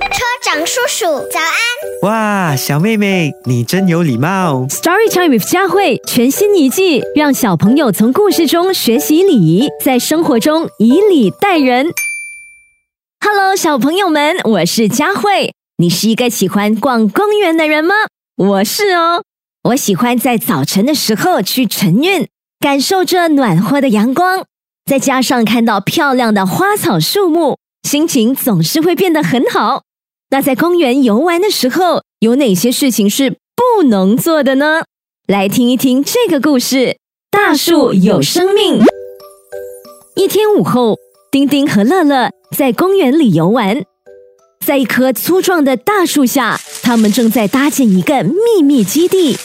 车长叔叔，早安！哇，小妹妹，你真有礼貌。Story Time with 佳慧全新一季，让小朋友从故事中学习礼仪，在生活中以礼待人。Hello，小朋友们，我是佳慧。你是一个喜欢逛公园的人吗？我是哦。我喜欢在早晨的时候去晨运，感受这暖和的阳光，再加上看到漂亮的花草树木，心情总是会变得很好。那在公园游玩的时候，有哪些事情是不能做的呢？来听一听这个故事：大树有生命。一天午后，丁丁和乐乐在公园里游玩，在一棵粗壮的大树下，他们正在搭建一个秘密基地。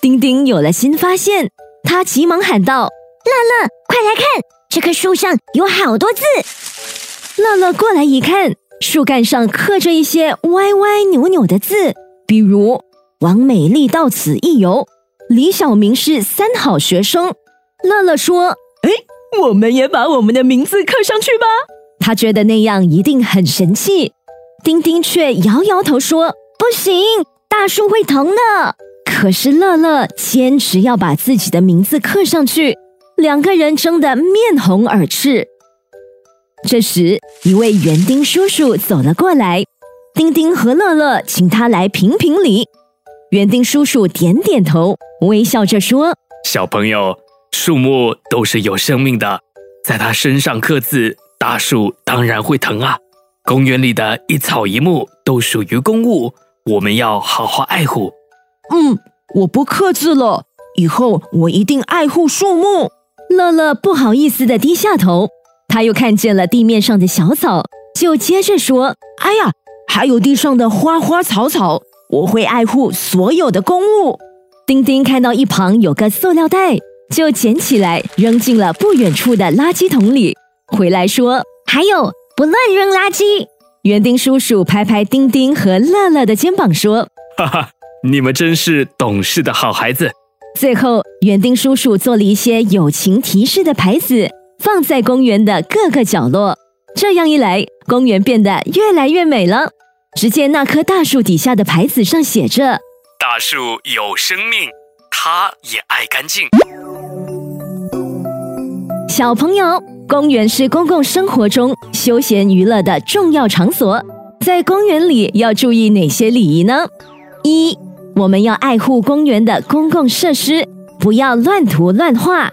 丁丁有了新发现，他急忙喊道：“乐乐，快来看，这棵树上有好多字。”乐乐过来一看，树干上刻着一些歪歪扭扭的字，比如“王美丽到此一游”，李小明是三好学生。乐乐说：“哎，我们也把我们的名字刻上去吧。”他觉得那样一定很神气。丁丁却摇摇头说：“不行，大树会疼的。”可是乐乐坚持要把自己的名字刻上去，两个人争得面红耳赤。这时，一位园丁叔叔走了过来，丁丁和乐乐请他来评评理。园丁叔叔点点头，微笑着说：“小朋友，树木都是有生命的，在它身上刻字，大树当然会疼啊。公园里的一草一木都属于公物，我们要好好爱护。”嗯，我不刻字了，以后我一定爱护树木。乐乐不好意思的低下头。他又看见了地面上的小草，就接着说：“哎呀，还有地上的花花草草，我会爱护所有的公物。”丁丁看到一旁有个塑料袋，就捡起来扔进了不远处的垃圾桶里。回来说：“还有，不乱扔垃圾。”园丁叔叔拍拍丁丁和乐乐的肩膀说：“哈哈，你们真是懂事的好孩子。”最后，园丁叔叔做了一些友情提示的牌子。放在公园的各个角落，这样一来，公园变得越来越美了。只见那棵大树底下的牌子上写着：“大树有生命，它也爱干净。”小朋友，公园是公共生活中休闲娱乐的重要场所，在公园里要注意哪些礼仪呢？一，我们要爱护公园的公共设施，不要乱涂乱画。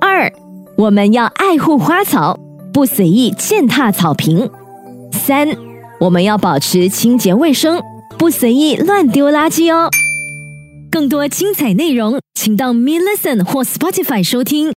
二，我们要爱护花草，不随意践踏草坪。三，我们要保持清洁卫生，不随意乱丢垃圾哦。更多精彩内容，请到 Me Listen 或 Spotify 收听。